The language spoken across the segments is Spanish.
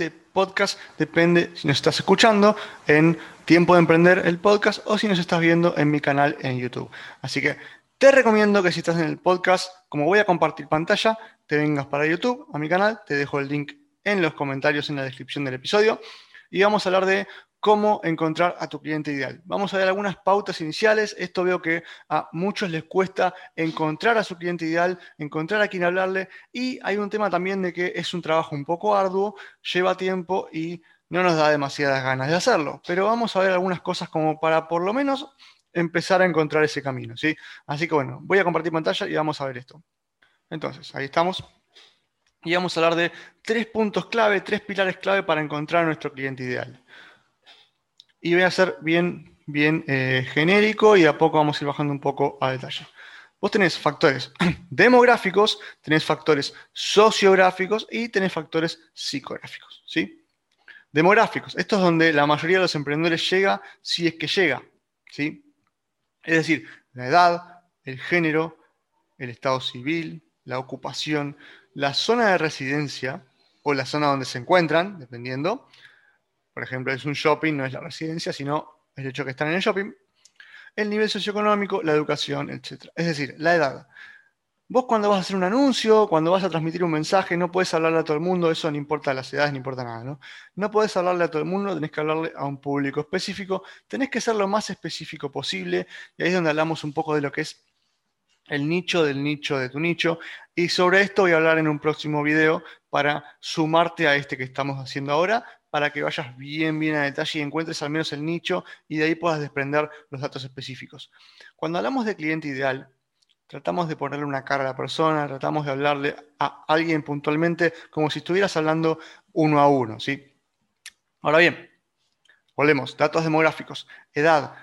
este podcast. Depende si nos estás escuchando en Tiempo de Emprender el podcast o si nos estás viendo en mi canal en YouTube. Así que te recomiendo que si estás en el podcast, como voy a compartir pantalla, te vengas para YouTube, a mi canal, te dejo el link en los comentarios en la descripción del episodio. Y vamos a hablar de cómo encontrar a tu cliente ideal. Vamos a ver algunas pautas iniciales. Esto veo que a muchos les cuesta encontrar a su cliente ideal, encontrar a quien hablarle. Y hay un tema también de que es un trabajo un poco arduo, lleva tiempo y no nos da demasiadas ganas de hacerlo. Pero vamos a ver algunas cosas como para por lo menos empezar a encontrar ese camino. ¿sí? Así que bueno, voy a compartir pantalla y vamos a ver esto. Entonces, ahí estamos. Y vamos a hablar de tres puntos clave, tres pilares clave para encontrar a nuestro cliente ideal y voy a ser bien, bien eh, genérico y a poco vamos a ir bajando un poco a detalle. Vos tenés factores demográficos, tenés factores sociográficos y tenés factores psicográficos. ¿sí? Demográficos, esto es donde la mayoría de los emprendedores llega si es que llega. ¿sí? Es decir, la edad, el género, el estado civil, la ocupación, la zona de residencia o la zona donde se encuentran, dependiendo, por ejemplo, es un shopping, no es la residencia, sino el hecho que están en el shopping, el nivel socioeconómico, la educación, etc. Es decir, la edad. Vos cuando vas a hacer un anuncio, cuando vas a transmitir un mensaje, no puedes hablarle a todo el mundo, eso no importa las edades, no importa nada, ¿no? No podés hablarle a todo el mundo, tenés que hablarle a un público específico, tenés que ser lo más específico posible, y ahí es donde hablamos un poco de lo que es el nicho del nicho de tu nicho, y sobre esto voy a hablar en un próximo video para sumarte a este que estamos haciendo ahora, para que vayas bien, bien a detalle y encuentres al menos el nicho y de ahí puedas desprender los datos específicos. Cuando hablamos de cliente ideal, tratamos de ponerle una cara a la persona, tratamos de hablarle a alguien puntualmente como si estuvieras hablando uno a uno, ¿sí? Ahora bien, volvemos, datos demográficos, edad,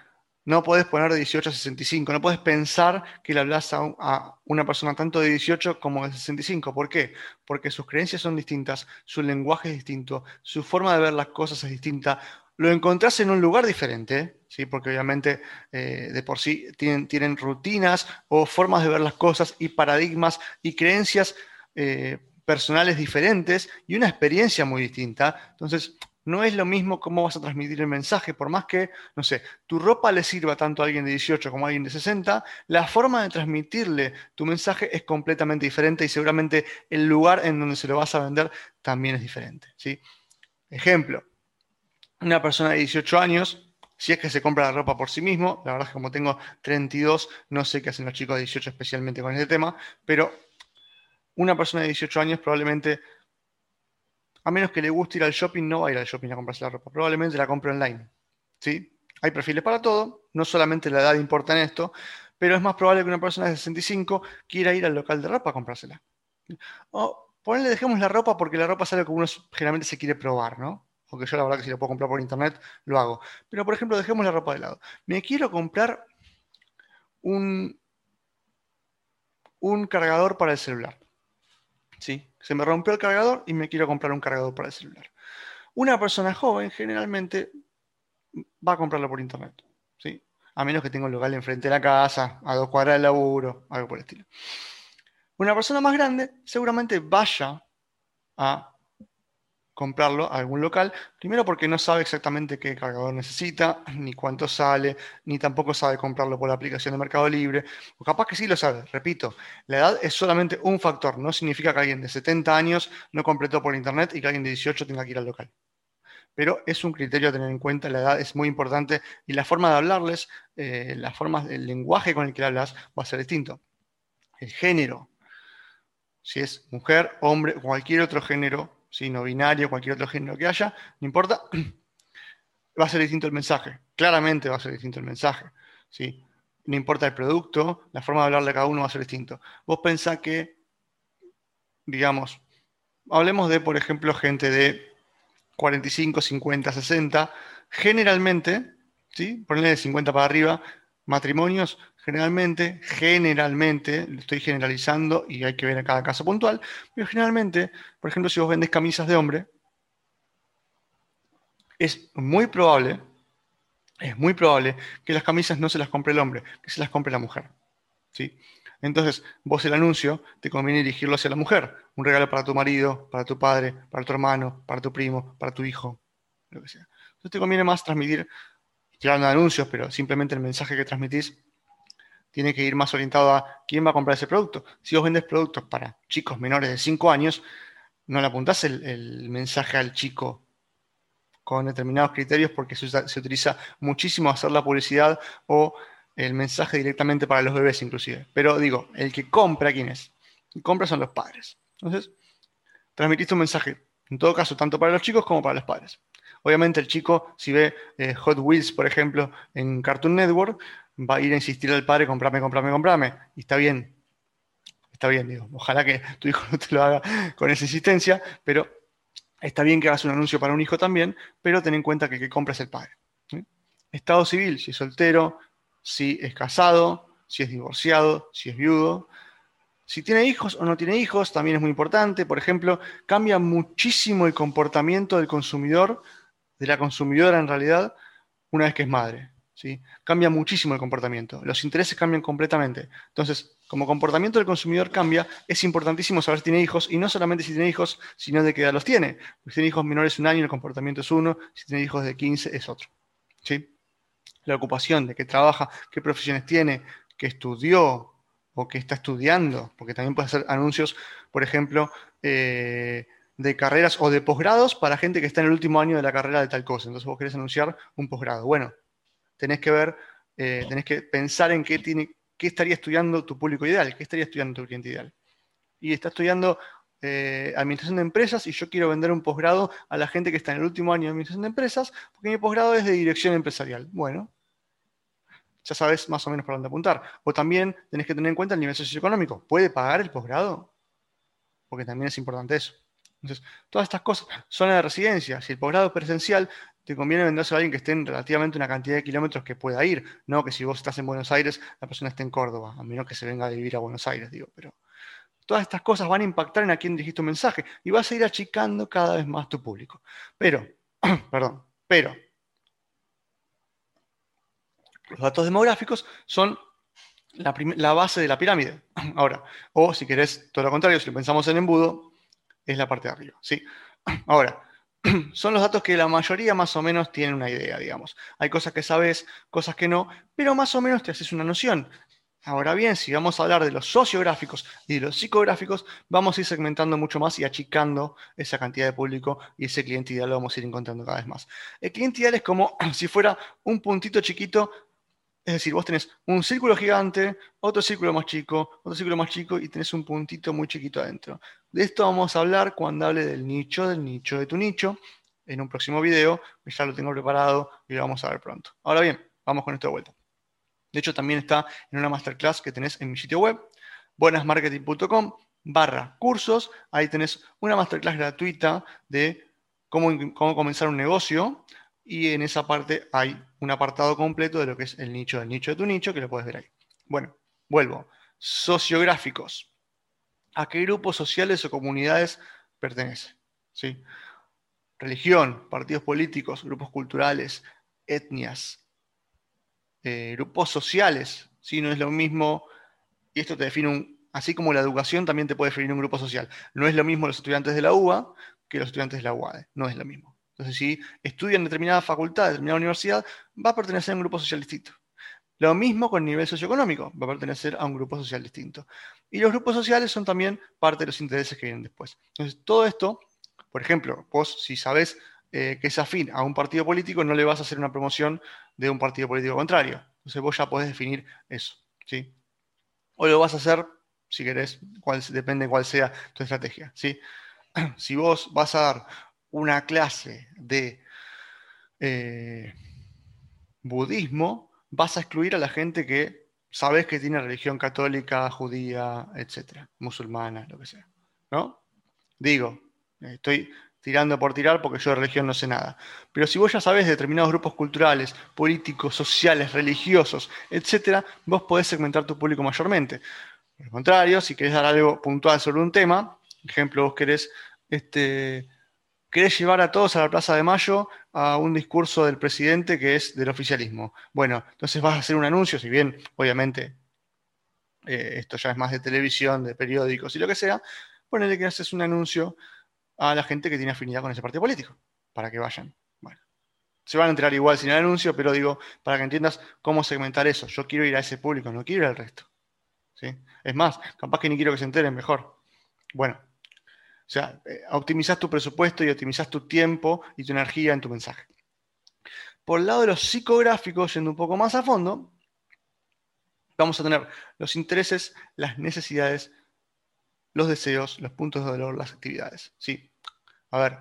no puedes poner de 18 a 65, no puedes pensar que le hablas a, una persona tanto de 18 como de 65. ¿Por qué? Porque sus creencias son distintas, su lenguaje es distinto, su forma de ver las cosas es distinta. Lo encontrás en un lugar diferente, ¿sí? porque obviamente eh, de por sí tienen, tienen, rutinas o formas de ver las cosas y paradigmas y creencias eh, personales diferentes y una experiencia muy distinta. Entonces, no es lo mismo cómo vas a transmitir el mensaje, por más que, no sé, tu ropa le sirva tanto a alguien de 18 como a alguien de 60, la forma de transmitirle tu mensaje es completamente diferente y seguramente el lugar en donde se lo vas a vender también es diferente. ¿sí? Ejemplo, una persona de 18 años, si es que se compra la ropa por sí mismo, la verdad es que como tengo 32, no sé qué hacen los chicos de 18 especialmente con este tema, pero una persona de 18 años probablemente a menos que le guste ir al shopping, no va a ir al shopping a comprarse la ropa. Probablemente la compre online. ¿sí? Hay perfiles para todo, no solamente la edad importa en esto, pero es más probable que una persona de 65 quiera ir al local de ropa a comprársela. O ponerle, dejemos la ropa porque la ropa es algo que uno generalmente se quiere probar, ¿no? Porque yo la verdad que si lo puedo comprar por internet, lo hago. Pero por ejemplo, dejemos la ropa de lado. Me quiero comprar un, un cargador para el celular. ¿Sí? Se me rompió el cargador y me quiero comprar un cargador para el celular. Una persona joven generalmente va a comprarlo por internet, ¿sí? A menos que tenga un local enfrente de la casa, a dos cuadras del laburo, algo por el estilo. Una persona más grande seguramente vaya a comprarlo a algún local, primero porque no sabe exactamente qué cargador necesita, ni cuánto sale, ni tampoco sabe comprarlo por la aplicación de Mercado Libre, o capaz que sí lo sabe, repito, la edad es solamente un factor, no significa que alguien de 70 años no completó por internet y que alguien de 18 tenga que ir al local. Pero es un criterio a tener en cuenta, la edad es muy importante y la forma de hablarles, eh, la forma, el lenguaje con el que hablas va a ser distinto. El género, si es mujer, hombre, cualquier otro género, no binario, cualquier otro género que haya, no importa, va a ser distinto el mensaje. Claramente va a ser distinto el mensaje. ¿sí? No importa el producto, la forma de hablarle a cada uno va a ser distinto. Vos pensás que, digamos, hablemos de, por ejemplo, gente de 45, 50, 60, generalmente, ¿sí? De 50 para arriba, matrimonios Generalmente, generalmente, estoy generalizando y hay que ver a cada caso puntual, pero generalmente, por ejemplo, si vos vendes camisas de hombre, es muy probable, es muy probable que las camisas no se las compre el hombre, que se las compre la mujer. ¿sí? Entonces, vos el anuncio te conviene dirigirlo hacia la mujer. Un regalo para tu marido, para tu padre, para tu hermano, para tu primo, para tu hijo, lo que sea. Entonces te conviene más transmitir, tirando anuncios, pero simplemente el mensaje que transmitís tiene que ir más orientado a quién va a comprar ese producto. Si vos vendes productos para chicos menores de 5 años, no le apuntás el, mensaje al chico con determinados criterios porque se, se utiliza muchísimo hacer la publicidad o el mensaje directamente para los bebés inclusive. Pero digo, el que compra, ¿quién es? El compra son los padres. Entonces, transmitiste un mensaje, en todo caso, tanto para los chicos como para los padres. Obviamente el chico, si ve eh, Hot Wheels, por ejemplo, en Cartoon Network, va a ir a insistir al padre, comprame, comprame, comprame. Y está bien. Está bien, digo. Ojalá que tu hijo no te lo haga con esa insistencia, pero está bien que hagas un anuncio para un hijo también, pero ten en cuenta que el que compra es el padre. Estado civil, si es soltero, si es casado, si es divorciado, si es viudo. Si tiene hijos o no tiene hijos, también es muy importante. Por ejemplo, cambia muchísimo el comportamiento del consumidor, de la consumidora en realidad, una vez que es madre. ¿sí? Cambia muchísimo el comportamiento. Los intereses cambian completamente. Entonces, como comportamiento del consumidor cambia, es importantísimo saber si tiene hijos, y no solamente si tiene hijos, sino de qué edad los tiene. Si tiene hijos menores de un año, el comportamiento es uno, si tiene hijos de 15 es otro. ¿sí? la ocupación, de qué trabaja, qué profesiones tiene, qué estudió o qué está estudiando, porque también puede hacer anuncios, por ejemplo, eh, de carreras o de posgrados para gente que está en el último año de la carrera de tal cosa. Entonces vos querés anunciar un posgrado. Bueno, tenés que ver, eh, tenés que pensar en qué, tiene, qué estaría estudiando tu público ideal, qué estaría estudiando tu cliente ideal. Y está estudiando eh, administración de empresas y yo quiero vender un posgrado a la gente que está en el último año de administración de empresas, porque mi posgrado es de dirección empresarial. Bueno, ya sabes más o menos por dónde apuntar. O también tenés que tener en cuenta el nivel socioeconómico. ¿Puede pagar el posgrado? Porque también es importante eso. Entonces, todas estas cosas, zona de residencia, si el posgrado es presencial, te conviene venderse a alguien que esté en relativamente una cantidad de kilómetros que pueda ir, no que si vos estás en Buenos Aires, la persona esté en Córdoba, a menos que se venga a vivir a Buenos Aires, digo, pero todas estas cosas van a impactar en a quién dijiste un mensaje y vas a ir achicando cada vez más tu público. Pero, perdón, pero los datos demográficos son la, base de la pirámide. Ahora, o si querés todo lo contrario, si lo pensamos en embudo, es la parte de arriba. ¿sí? Ahora, son los datos que la mayoría más o menos tienen una idea, digamos. Hay cosas que sabes, cosas que no, pero más o menos te haces una noción. Ahora bien, si vamos a hablar de los sociográficos y de los psicográficos, vamos a ir segmentando mucho más y achicando esa cantidad de público y ese cliente ideal lo vamos a ir encontrando cada vez más. El cliente ideal es como si fuera un puntito chiquito es decir, vos tenés un círculo gigante, otro círculo más chico, otro círculo más chico y tenés un puntito muy chiquito adentro. De esto vamos a hablar cuando hable del nicho, del nicho de tu nicho, en un próximo video. Ya lo tengo preparado y lo vamos a ver pronto. Ahora bien, vamos con esto de vuelta. De hecho, también está en una masterclass que tenés en mi sitio web, buenasmarketing.com barra cursos. Ahí tenés una masterclass gratuita de cómo, cómo comenzar un negocio y en esa parte hay un apartado completo de lo que es el nicho del nicho de tu nicho, que lo puedes ver ahí. Bueno, vuelvo. Sociográficos. ¿A qué grupos sociales o comunidades pertenece? ¿Sí? Religión, partidos políticos, grupos culturales, etnias, eh, grupos sociales. ¿sí? No es lo mismo, y esto te define un, así como la educación también te puede definir un grupo social. No es lo mismo los estudiantes de la UBA que los estudiantes de la UADE. No es lo mismo. Entonces, si estudia en determinada facultad, determinada universidad, va a pertenecer a un grupo social distinto. Lo mismo con el nivel socioeconómico, va a pertenecer a un grupo social distinto. Y los grupos sociales son también parte de los intereses que vienen después. Entonces, todo esto, por ejemplo, vos si sabés eh, que es afín a un partido político, no le vas a hacer una promoción de un partido político contrario. Entonces, vos ya podés definir eso. ¿sí? O lo vas a hacer, si querés, depende de cuál sea tu estrategia. ¿sí? Si vos vas a dar una clase de eh, budismo, vas a excluir a la gente que sabes que tiene religión católica, judía, etcétera, musulmana, lo que sea. ¿No? Digo, estoy tirando por tirar porque yo de religión no sé nada. Pero si vos ya sabes de determinados grupos culturales, políticos, sociales, religiosos, etcétera, vos podés segmentar tu público mayormente. Por el contrario, si querés dar algo puntual sobre un tema, ejemplo, vos querés este, querés llevar a todos a la Plaza de Mayo a un discurso del presidente que es del oficialismo. Bueno, entonces vas a hacer un anuncio, si bien obviamente eh, esto ya es más de televisión, de periódicos y lo que sea, ponele que haces un anuncio a la gente que tiene afinidad con ese partido político, para que vayan. Bueno, se van a enterar igual sin el anuncio, pero digo, para que entiendas cómo segmentar eso. Yo quiero ir a ese público, no quiero ir al resto. ¿sí? Es más, capaz que ni quiero que se enteren mejor. Bueno, o sea, eh, optimizas tu presupuesto y optimizas tu tiempo y tu energía en tu mensaje. Por el lado de los psicográficos, yendo un poco más a fondo, vamos a tener los intereses, las necesidades, los deseos, los puntos de dolor, las actividades. Sí. A ver,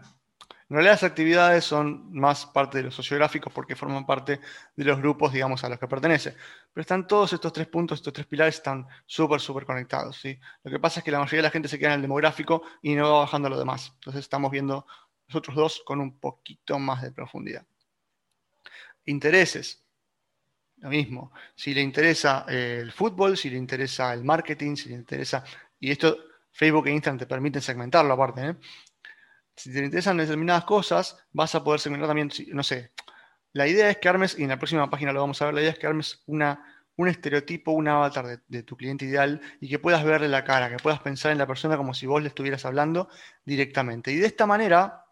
en realidad las actividades son más parte de los sociográficos porque forman parte de los grupos, digamos, a los que pertenece. Pero están todos estos tres puntos, estos tres pilares están súper, súper conectados. ¿sí? Lo que pasa es que la mayoría de la gente se queda en el demográfico y no va bajando lo demás. Entonces estamos viendo los otros dos con un poquito más de profundidad. Intereses. Lo mismo. Si le interesa eh, el fútbol, si le interesa el marketing, si le interesa... Y esto Facebook e Instagram te permiten segmentarlo aparte. ¿eh? Si te interesan determinadas cosas, vas a poder segmentar también, no sé. La idea es que armes, y en la próxima página lo vamos a ver, la idea es que armes una, un estereotipo, un avatar de, tu cliente ideal y que puedas verle la cara, que puedas pensar en la persona como si vos le estuvieras hablando directamente. Y de esta manera,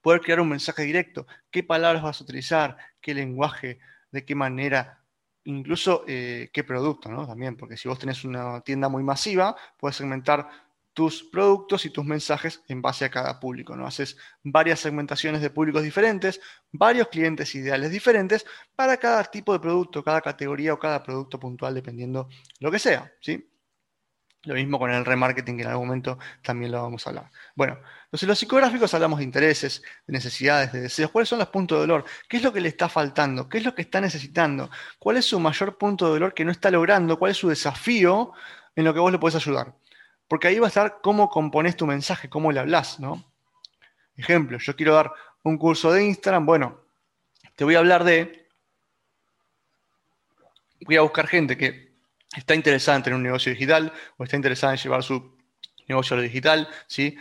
poder crear un mensaje directo. ¿Qué palabras vas a utilizar? ¿Qué lenguaje? ¿De qué manera? Incluso eh, qué producto, ¿no? También, porque si vos tenés una tienda muy masiva, puedes segmentar tus productos y tus mensajes en base a cada público. ¿no? Haces varias segmentaciones de públicos diferentes, varios clientes ideales diferentes para cada tipo de producto, cada categoría o cada producto puntual, dependiendo lo que sea. ¿sí? Lo mismo con el remarketing, que en algún momento también lo vamos a hablar. Bueno, entonces los psicográficos hablamos de intereses, de necesidades, de deseos. ¿Cuáles son los puntos de dolor? ¿Qué es lo que le está faltando? ¿Qué es lo que está necesitando? ¿Cuál es su mayor punto de dolor que no está logrando? ¿Cuál es su desafío en lo que vos le podés ayudar? Porque ahí va a estar cómo compones tu mensaje, cómo le hablas, ¿no? Ejemplo, yo quiero dar un curso de Instagram, bueno, te voy a hablar de, voy a buscar gente que está interesada en tener un negocio digital o está interesada en llevar su negocio a lo digital, ¿sí?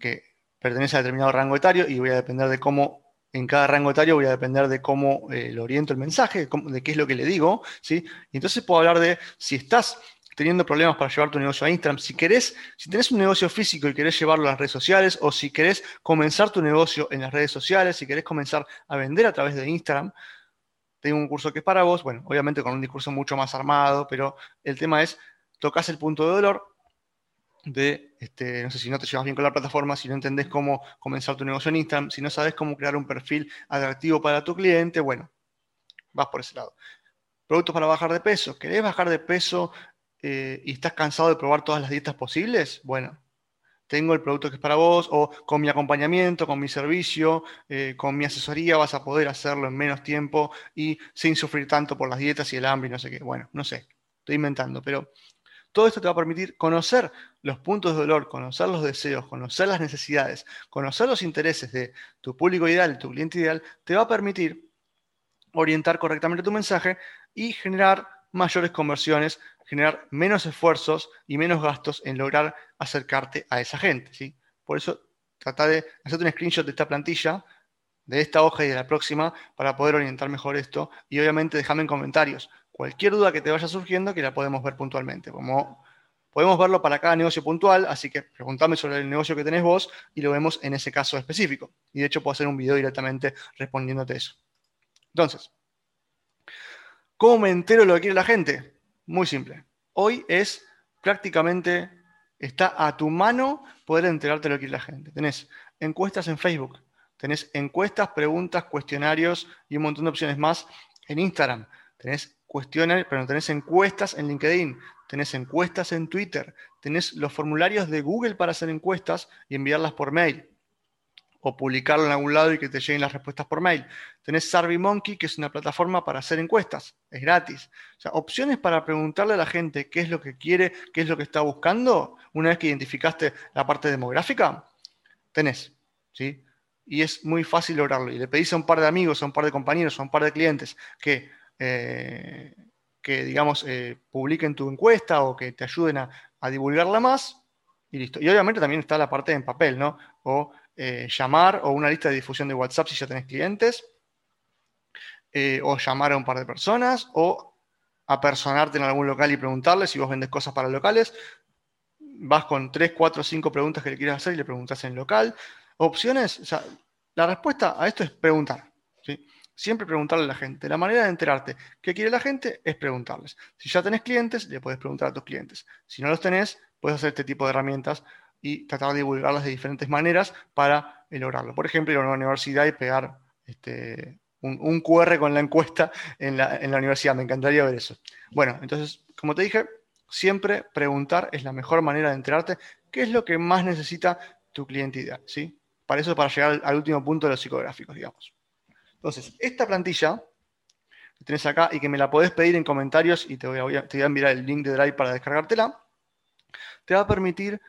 Que pertenece a determinado rango etario y voy a depender de cómo en cada rango etario voy a depender de cómo eh, le oriento el mensaje, de, qué es lo que le digo, ¿sí? Y entonces puedo hablar de si estás teniendo problemas para llevar tu negocio a Instagram, si querés, si tenés un negocio físico y querés llevarlo a las redes sociales, o si querés comenzar tu negocio en las redes sociales, si querés comenzar a vender a través de Instagram, tengo un curso que es para vos, bueno, obviamente con un discurso mucho más armado, pero el tema es, tocas el punto de dolor de, este, no sé, si no te llevas bien con la plataforma, si no entendés cómo comenzar tu negocio en Instagram, si no sabes cómo crear un perfil atractivo para tu cliente, bueno, vas por ese lado. Productos para bajar de peso. ¿Querés bajar de peso eh, y estás cansado de probar todas las dietas posibles, bueno, tengo el producto que es para vos, o con mi acompañamiento, con mi servicio, eh, con mi asesoría vas a poder hacerlo en menos tiempo y sin sufrir tanto por las dietas y el hambre y no sé qué. Bueno, no sé, estoy inventando, pero todo esto te va a permitir conocer los puntos de dolor, conocer los deseos, conocer las necesidades, conocer los intereses de tu público ideal, tu cliente ideal, te va a permitir orientar correctamente tu mensaje y generar mayores conversiones, generar menos esfuerzos y menos gastos en lograr acercarte a esa gente. ¿sí? Por eso trata de hacerte un screenshot de esta plantilla, de esta hoja y de la próxima, para poder orientar mejor esto. Y obviamente déjame en comentarios cualquier duda que te vaya surgiendo que la podemos ver puntualmente. Como podemos verlo para cada negocio puntual, así que preguntame sobre el negocio que tenés vos y lo vemos en ese caso específico. Y de hecho puedo hacer un video directamente respondiéndote eso. Entonces, ¿Cómo me entero lo que quiere la gente? Muy simple. Hoy es prácticamente, está a tu mano poder enterarte de lo que quiere la gente. Tenés encuestas en Facebook, tenés encuestas, preguntas, cuestionarios y un montón de opciones más en Instagram. Tenés cuestiones, pero tenés encuestas en LinkedIn, tenés encuestas en Twitter, tenés los formularios de Google para hacer encuestas y enviarlas por mail o publicarlo en algún lado y que te lleguen las respuestas por mail. Tenés SurveyMonkey, que es una plataforma para hacer encuestas, es gratis. O sea, opciones para preguntarle a la gente qué es lo que quiere, qué es lo que está buscando, una vez que identificaste la parte demográfica, tenés, ¿sí? Y es muy fácil lograrlo. Y le pedís a un par de amigos, a un par de compañeros, a un par de clientes que, eh, que digamos, eh, publiquen tu encuesta o que te ayuden a, a divulgarla más, y listo. Y obviamente también está la parte en papel, ¿no? O eh, llamar o una lista de difusión de WhatsApp si ya tenés clientes, eh, o llamar a un par de personas, o apersonarte en algún local y preguntarle si vos vendes cosas para locales. Vas con 3, 4, 5 preguntas que le quieres hacer y le preguntas en local. Opciones, la respuesta a esto es preguntar. Siempre preguntarle a la gente. La manera de enterarte qué quiere la gente es preguntarles. Si ya tenés clientes, le puedes preguntar a tus clientes. Si no los tenés, puedes hacer este tipo de herramientas y tratar de divulgarlas de diferentes maneras para lograrlo. Por ejemplo, ir a una universidad y pegar este, un, QR con la encuesta en la, universidad. Me encantaría ver eso. Bueno, entonces, como te dije, siempre preguntar es la mejor manera de enterarte qué es lo que más necesita tu cliente. ¿sí? Para eso, para llegar al, último punto de los psicográficos, digamos. Entonces, esta plantilla que tenés acá y que me la podés pedir en comentarios y te voy a enviar el link de Drive para descargártela, te va a permitir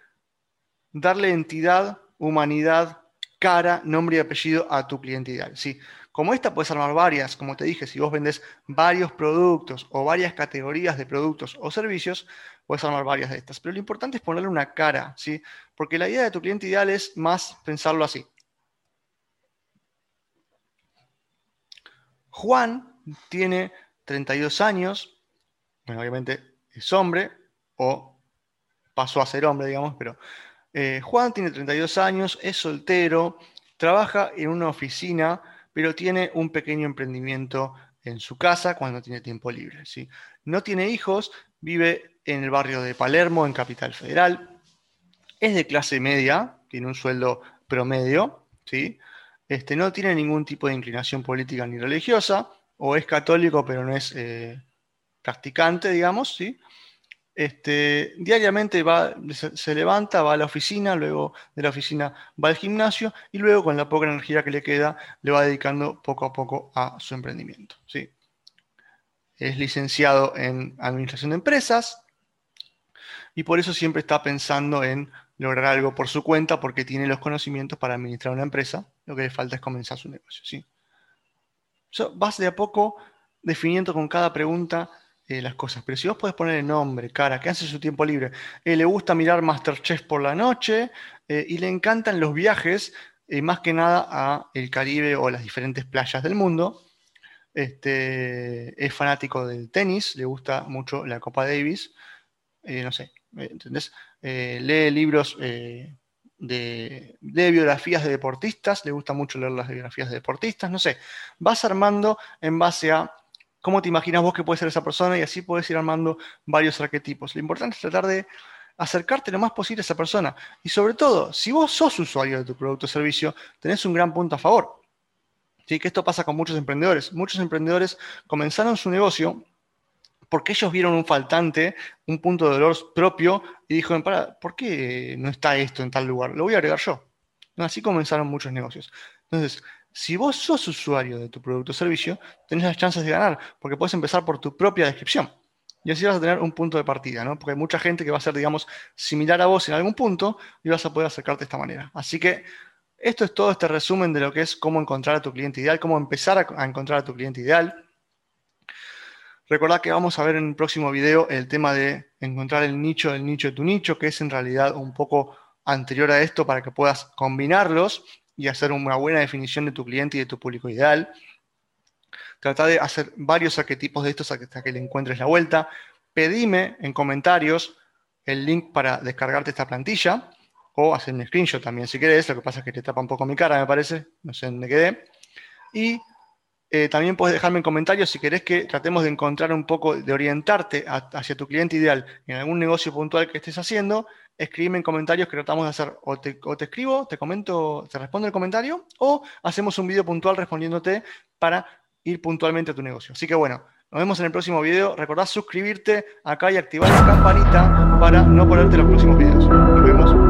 darle entidad, humanidad, cara, nombre y apellido a tu cliente ideal. ¿sí? Como esta puedes armar varias, como te dije, si vos vendes varios productos o varias categorías de productos o servicios, puedes armar varias de estas. Pero lo importante es ponerle una cara, ¿sí? Porque la idea de tu cliente ideal es más pensarlo así. Juan tiene 32 años, bueno, obviamente es hombre o pasó a ser hombre, digamos, pero eh, Juan tiene 32 años, es soltero, trabaja en una oficina pero tiene un pequeño emprendimiento en su casa cuando tiene tiempo libre. ¿sí? No tiene hijos, vive en el barrio de Palermo, en Capital Federal, es de clase media, tiene un sueldo promedio, ¿sí? este, no tiene ningún tipo de inclinación política ni religiosa, o es católico pero no es eh, practicante, digamos, ¿sí? Este, diariamente va, se, levanta, va a la oficina, luego de la oficina va al gimnasio y luego con la poca energía que le queda le va dedicando poco a poco a su emprendimiento. ¿sí? Es licenciado en administración de empresas y por eso siempre está pensando en lograr algo por su cuenta porque tiene los conocimientos para administrar una empresa. Lo que le falta es comenzar su negocio. ¿sí? vas de a poco definiendo con cada pregunta eh, las cosas. Pero si vos podés poner el nombre, cara, ¿qué hace su tiempo libre? Eh, le gusta mirar Masterchef por la noche eh, y le encantan los viajes, más que nada a el Caribe o las diferentes playas del mundo. Este, es fanático del tenis, le gusta mucho la Copa Davis. no sé, ¿entendés? lee libros de, de, biografías de deportistas, le gusta mucho leer las biografías de deportistas, no sé. Vas armando en base a cómo te imaginas vos que puede ser esa persona y así puedes ir armando varios arquetipos. Lo importante es tratar de acercarte lo más posible a esa persona. Y sobre todo, si vos sos usuario de tu producto o servicio, tenés un gran punto a favor. ¿Sí? Que esto pasa con muchos emprendedores. Muchos emprendedores comenzaron su negocio porque ellos vieron un faltante, un punto de dolor propio y dijeron, para, ¿por qué no está esto en tal lugar? Lo voy a agregar yo. Así comenzaron muchos negocios. Entonces, si vos sos usuario de tu producto o servicio, tenés las chances de ganar, porque puedes empezar por tu propia descripción. Y así vas a tener un punto de partida, ¿no? Porque hay mucha gente que va a ser, digamos, similar a vos en algún punto y vas a poder acercarte de esta manera. Así que esto es todo este resumen de lo que es cómo encontrar a tu cliente ideal, cómo empezar a, encontrar a tu cliente ideal. Recordad que vamos a ver en el próximo video el tema de encontrar el nicho del nicho de tu nicho, que es en realidad un poco anterior a esto para que puedas combinarlos y hacer una buena definición de tu cliente y de tu público ideal. Trata de hacer varios arquetipos de estos hasta que le encuentres la vuelta. Pedime en comentarios el link para descargarte esta plantilla o hacer un screenshot también si querés. Lo que pasa es que te tapa un poco mi cara, me parece. No sé dónde quedé. Y eh, también puedes dejarme en comentarios si querés que tratemos de encontrar un poco, de orientarte hacia tu cliente ideal en algún negocio puntual que estés haciendo escríbeme en comentarios que tratamos de hacer, o te, escribo, te comento, te respondo el comentario, o hacemos un video puntual respondiéndote para ir puntualmente a tu negocio. Así que bueno, nos vemos en el próximo video. Recordá suscribirte acá y activar la campanita para no perderte los próximos videos. Nos vemos.